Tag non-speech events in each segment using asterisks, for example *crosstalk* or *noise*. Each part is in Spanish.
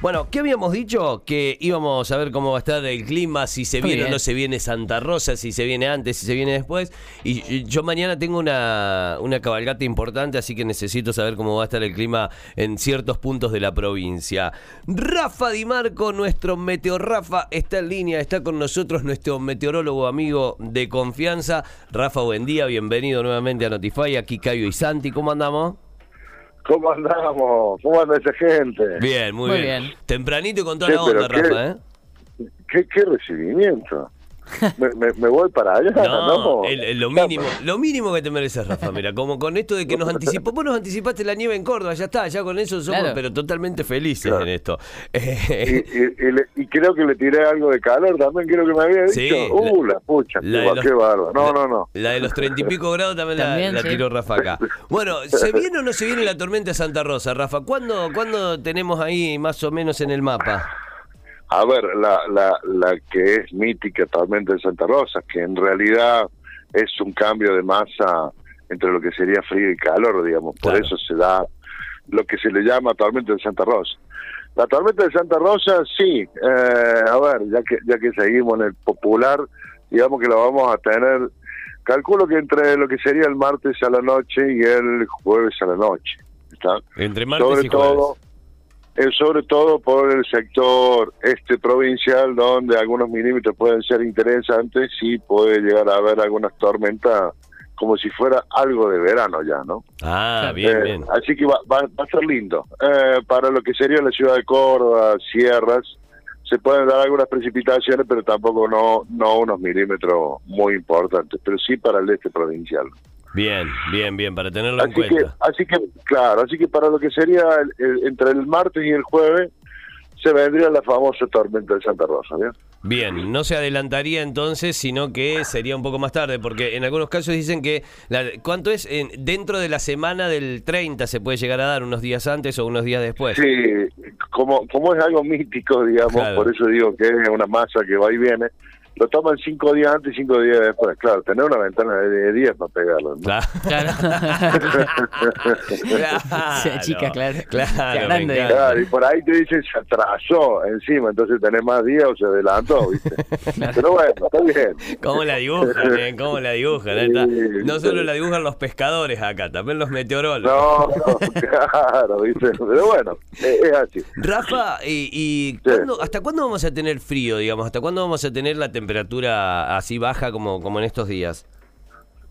Bueno, ¿qué habíamos dicho? Que íbamos a ver cómo va a estar el clima, si se Muy viene o no se viene Santa Rosa, si se viene antes, si se viene después. Y y yo mañana tengo una, una cabalgata importante, así que necesito saber cómo va a estar el clima en ciertos puntos de la provincia. Rafa Di Marco, nuestro meteorrafa, está en línea, está con nosotros nuestro meteorólogo amigo de confianza. Rafa, buen día, bienvenido nuevamente a Notify. Aquí Cayo y Santi, ¿cómo andamos? ¿Cómo andamos? ¿Cómo anda esa gente? Bien, muy, Muy bien. bien. Tempranito y con toda Sí, la onda, qué- Rafa, ¿eh? ¿Qué, qué recibimiento? Me, me- me voy para allá, No, ¿no? el- el- lo mínimo, lo mínimo que te mereces, Rafa. Mira, como con esto de que nos anticipó, vos nos anticipaste la nieve en Córdoba, ya está, ya con eso somos, Claro. pero totalmente felices Claro. en esto. Y, Eh, y- y le- y creo que le tiré algo de calor también, creo que me había dicho. Sí, uh, la, pucha, la qué, los- bárbaro. No, la- no, no. La de los treinta y pico grados también, la- También, la, sí. tiró Rafa acá. Bueno, ¿se viene o no se viene la tormenta de Santa Rosa, Rafa? ¿Cuándo, ¿Cuándo tenemos ahí más o menos en el mapa? A ver, la, la, la que es mítica tormenta de Santa Rosa, que en realidad es un cambio de masa entre lo que sería frío y calor, digamos. Por Claro. eso se da lo que se le llama tormenta de Santa Rosa. La tormenta de Santa Rosa, sí. eh, a ver, ya que ya que seguimos en el popular, digamos que la vamos a tener. Calculo que entre lo que sería el martes a la noche y el jueves a la noche. ¿está? Entre martes sobre y jueves. todo sobre todo por el sector este provincial donde algunos milímetros pueden ser interesantes y puede llegar a haber algunas tormentas como si fuera algo de verano ya, ¿no? Ah, bien, Eh, bien. Así que va, va- va a ser lindo. Eh, para lo que sería la ciudad de Córdoba, sierras, se pueden dar algunas precipitaciones, pero tampoco no, no unos milímetros muy importantes, pero sí para el este provincial. Bien, bien, bien, para tenerlo en Así que, cuenta. así que, claro, así que para lo que sería el- el- entre el martes y el jueves, se vendría la famosa tormenta de Santa Rosa, ¿bien? Bien, no se adelantaría entonces, sino que sería un poco más tarde, porque en algunos casos dicen que, la- ¿cuánto es? En- dentro de la semana del 30 se puede llegar a dar, unos días antes o unos días después. Sí, como, como es algo mítico, digamos, Claro. por eso digo que es una masa que va y viene, lo toman cinco días antes y cinco días después. Claro, tener una ventana de de 10 para pegarlo. ¿no? Claro. Claro. Se achica, claro. Claro. Claro, y por ahí te dicen se atrasó encima, entonces tenés más días o se adelantó, ¿viste? Pero bueno, está bien. ¿Cómo la dibujan? eh? ¿Cómo la dibujan? Sí, No solo sí. la dibujan los pescadores acá, también los meteorólogos. No, no, claro, ¿viste? Pero bueno, es, es así. Rafa, ¿y, y cuándo- hasta cuándo vamos a tener frío, digamos? ¿Hasta cuándo vamos a tener la temperatura así baja como, como en estos días?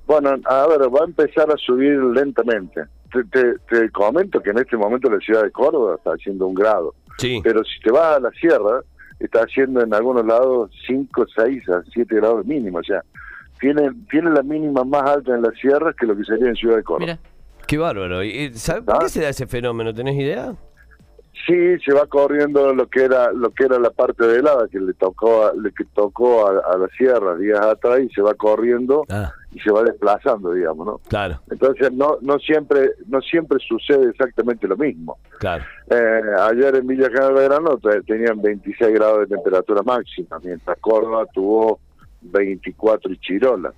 Bueno, a ver, va a empezar a subir lentamente. Te, te, te comento que en este momento la ciudad de Córdoba está haciendo un grado, Sí. pero si te vas a la sierra, está haciendo en algunos lados 5, 6 a 7 grados mínimo, o sea, tiene, tiene la mínima más alta en las sierras que lo que sería en Ciudad de Córdoba. Mira, Qué bárbaro. ¿Y, ¿Sabes por ¿Ah? qué se da ese fenómeno? ¿Tenés idea? Sí, se va corriendo lo que era lo que era la parte de helada que le tocó a, le que tocó a, a la sierra días atrás y se va corriendo Ah, y se va desplazando, digamos, ¿no? claro, Entonces no no siempre no siempre sucede exactamente lo mismo. claro. Eh, ayer en Villa General Belgrano te- tenían 26 grados de temperatura máxima, mientras Córdoba tuvo 24 y Chirola.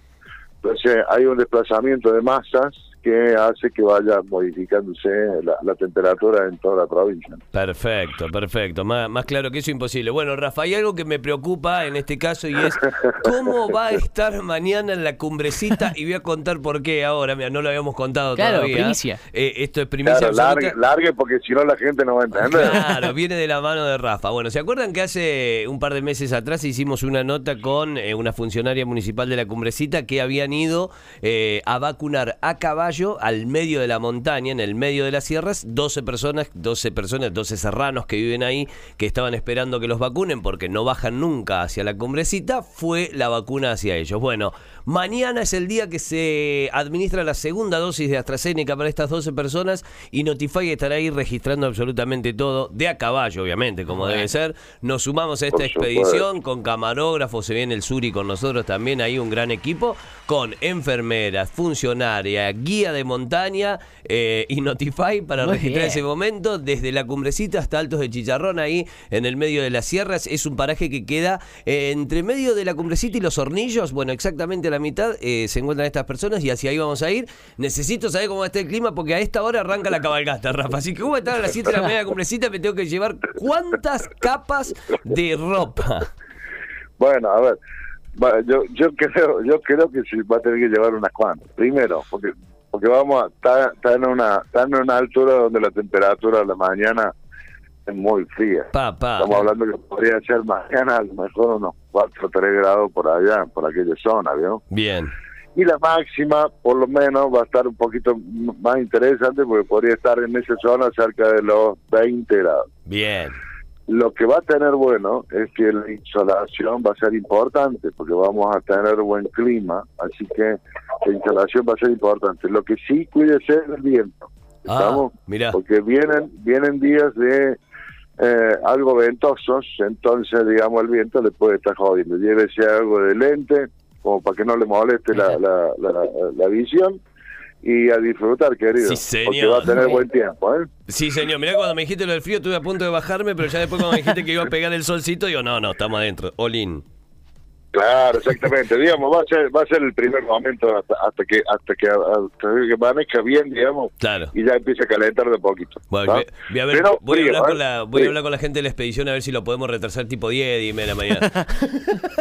Entonces hay un desplazamiento de masas que hace que vaya modificándose la, la temperatura en toda la provincia. Perfecto, perfecto. Más, más claro que eso imposible. Bueno, Rafa, hay algo que me preocupa en este caso y es *laughs* cómo va a estar mañana en la cumbrecita y voy a contar por qué ahora. Mira, no lo habíamos contado Claro, todavía. primicia. Eh, esto es primicia Claro, absoluta. largue, largue porque si no la gente no va a entender. Claro, viene de la mano de Rafa. Bueno, ¿se acuerdan que hace un par de meses atrás hicimos una nota con eh, una funcionaria municipal de la Cumbrecita que habían ido eh, a vacunar a caballo al medio de la montaña, en el medio de las sierras, 12 personas, 12 personas, 12 serranos que viven ahí, que estaban esperando que los vacunen porque no bajan nunca hacia la Cumbrecita, fue la vacuna hacia ellos. Bueno, mañana es el día que se administra la segunda dosis de AstraZeneca para estas 12 personas y Notify estará ahí registrando absolutamente todo, de a caballo, obviamente, como debe ser. Nos sumamos a esta expedición con camarógrafos, se viene el Suri con nosotros también, ahí un gran equipo, con enfermeras, funcionaria, guía de montaña eh, y Notify para Muy registrar bien. ese momento, desde la cumbrecita hasta Altos de Chicharrón, ahí en el medio de las sierras. Es un paraje que queda eh, entre medio de la cumbrecita y los hornillos. Bueno, exactamente a la mitad eh, se encuentran estas personas y hacia ahí vamos a ir. Necesito saber cómo está el clima porque a esta hora arranca la cabalgata, Rafa. Así que como estar a las 7 de la mañana cumbrecita, me tengo que llevar cuántas capas de ropa. Bueno, a ver, yo, yo creo yo creo que sí va a tener que llevar unas cuantas. Primero, porque porque vamos a estar, estar en una estar en una altura donde la temperatura de la mañana es muy fría. Papá. Estamos hablando que podría ser mañana a lo mejor unos 4 o 3 grados por allá, por aquella zona, ¿vio? Bien. Y la máxima, por lo menos, va a estar un poquito más interesante porque podría estar en esa zona cerca de los 20 grados. Bien. Lo que va a tener bueno es que la insolación va a ser importante porque vamos a tener buen clima, así que la insolación va a ser importante. Lo que sí cuídese es el viento, Ah, ¿estamos? mirá. Porque vienen vienen días de eh, algo ventosos, entonces digamos el viento le puede estar jodiendo. Llévese algo de lente como para que no le moleste la, la, la, la visión y a disfrutar, querido. Sí, Porque señor. va a tener buen tiempo, ¿eh? Sí, señor. Mirá, cuando me dijiste lo del frío, estuve a punto de bajarme, pero ya después cuando me dijiste que iba a pegar el solcito, digo, no, no, estamos adentro. Olin. Claro, exactamente. *laughs* digamos, va a ser va a ser el primer momento hasta, hasta que hasta que hasta que amanezca bien, digamos, Claro. y ya empiece a calentar de poquito. Bueno, ¿no? voy, a ver, Pero voy, a hablar con ¿eh? la, voy a hablar con la gente de la expedición a ver si lo podemos retrasar tipo 10 y media de la mañana. *laughs*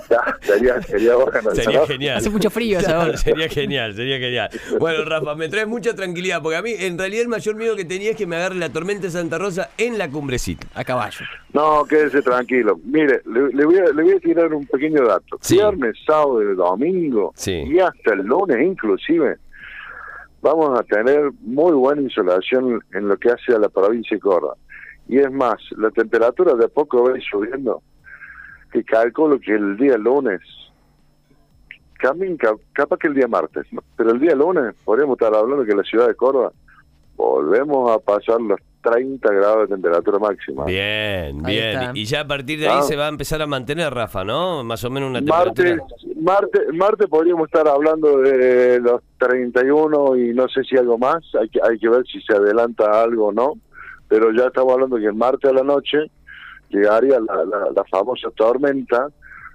Ya, sería, sería bueno. Sería ¿no? genial. Hace mucho frío esa hora. sería genial, sería genial. Bueno, Rafa, me traes mucha tranquilidad, porque a mí en realidad el mayor miedo que tenía es que me agarre la tormenta de Santa Rosa en la cumbrecita. A caballo. No, quédese tranquilo. Mire, le, le voy a, le voy a tirar un pequeño dato. Sí. Viernes, sábado y domingo, Sí. y hasta el lunes inclusive, vamos a tener muy buena insolación en lo que hace a la provincia de Córdoba. Y es más, la temperatura de a poco va a ir subiendo, que calculo que el día lunes, capaz que el día martes, ¿no? pero el día lunes podríamos estar hablando que la ciudad de Córdoba volvemos a pasar los 30 grados de temperatura máxima. Bien, Ahí bien. Y ya a partir de ahí Ah. se va a empezar a mantener, Rafa, ¿no? Más o menos una Martes, temperatura. martes, martes podríamos estar hablando de los 31 y no sé si algo más. Hay que, hay que ver si se adelanta algo o no. Pero ya estamos hablando que el martes a la noche llegaría la, la, la famosa tormenta.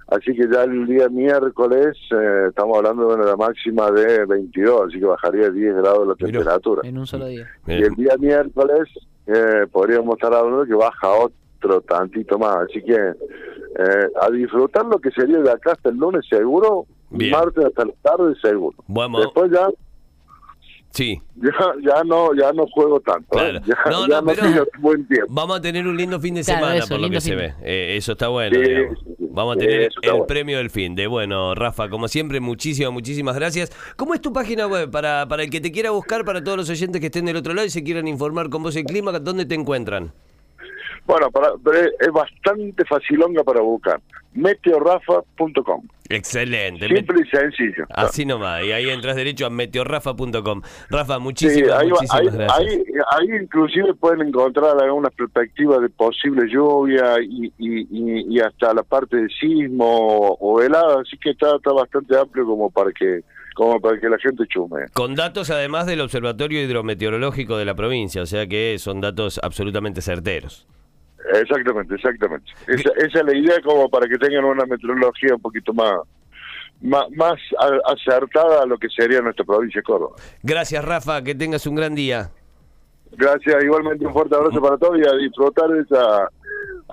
Así que ya el día miércoles eh, estamos hablando de una máxima de 22, así que bajaría 10 grados la temperatura. En un solo día. Y el día miércoles eh, podríamos estar hablando que baja otro tantito más. Así que eh, a disfrutar lo que sería de acá hasta el lunes seguro, Bien. martes hasta la tarde seguro. Bueno, Después ya, sí. ya ya no ya no juego tanto. ¿eh? Claro. Ya No, ya no, pero- *laughs* buen tiempo. Vamos a tener un lindo fin de Claro, semana, eso, por lo que se ve. Eh, eso está bueno. Sí, digamos. sí, sí. Vamos a tener el bueno. premio del fin de. Bueno, Rafa, como siempre, muchísimas, muchísimas gracias. ¿Cómo es tu página web? Para, para el que te quiera buscar, para todos los oyentes que estén del otro lado y se quieran informar con vos el clima, ¿dónde te encuentran? Bueno, para, pero es, bastante facilonga para buscar. Meteorrafa.com. Excelente. Simple y sencillo. Así nomás. Y ahí entras derecho a meteorrafa.com. Rafa, Sí, muchísimas, ahí, va- muchísimas ahí- gracias. ahí- ahí inclusive pueden encontrar algunas perspectivas de posible lluvia y, y, y- y hasta la parte de sismo o, o helada, así que está, está bastante amplio como para que como para que la gente chume. Con datos además del Observatorio Hidrometeorológico de la provincia, o sea que son datos absolutamente certeros. Exactamente, exactamente. Esa, esa es la idea como para que tengan una meteorología un poquito más más, más acertada a lo que sería nuestra provincia de Córdoba. Gracias, Rafa, que tengas un gran día. Gracias, igualmente un fuerte abrazo para todos y a disfrutar de esa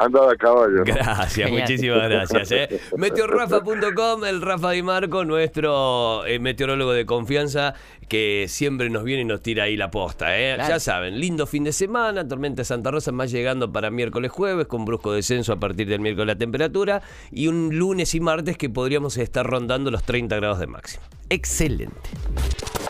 andada a caballo. ¿no? Gracias, Genial. muchísimas gracias. ¿eh? *laughs* Meteorrafa.com, el Rafa Di Marco, nuestro eh, meteorólogo de confianza, que siempre nos viene y nos tira ahí la posta. ¿eh? Claro. Ya saben, lindo fin de semana, tormenta de Santa Rosa más llegando para miércoles jueves, con brusco descenso a partir del miércoles la temperatura, y un lunes y martes que podríamos estar rondando los 30 grados de máximo. Excelente.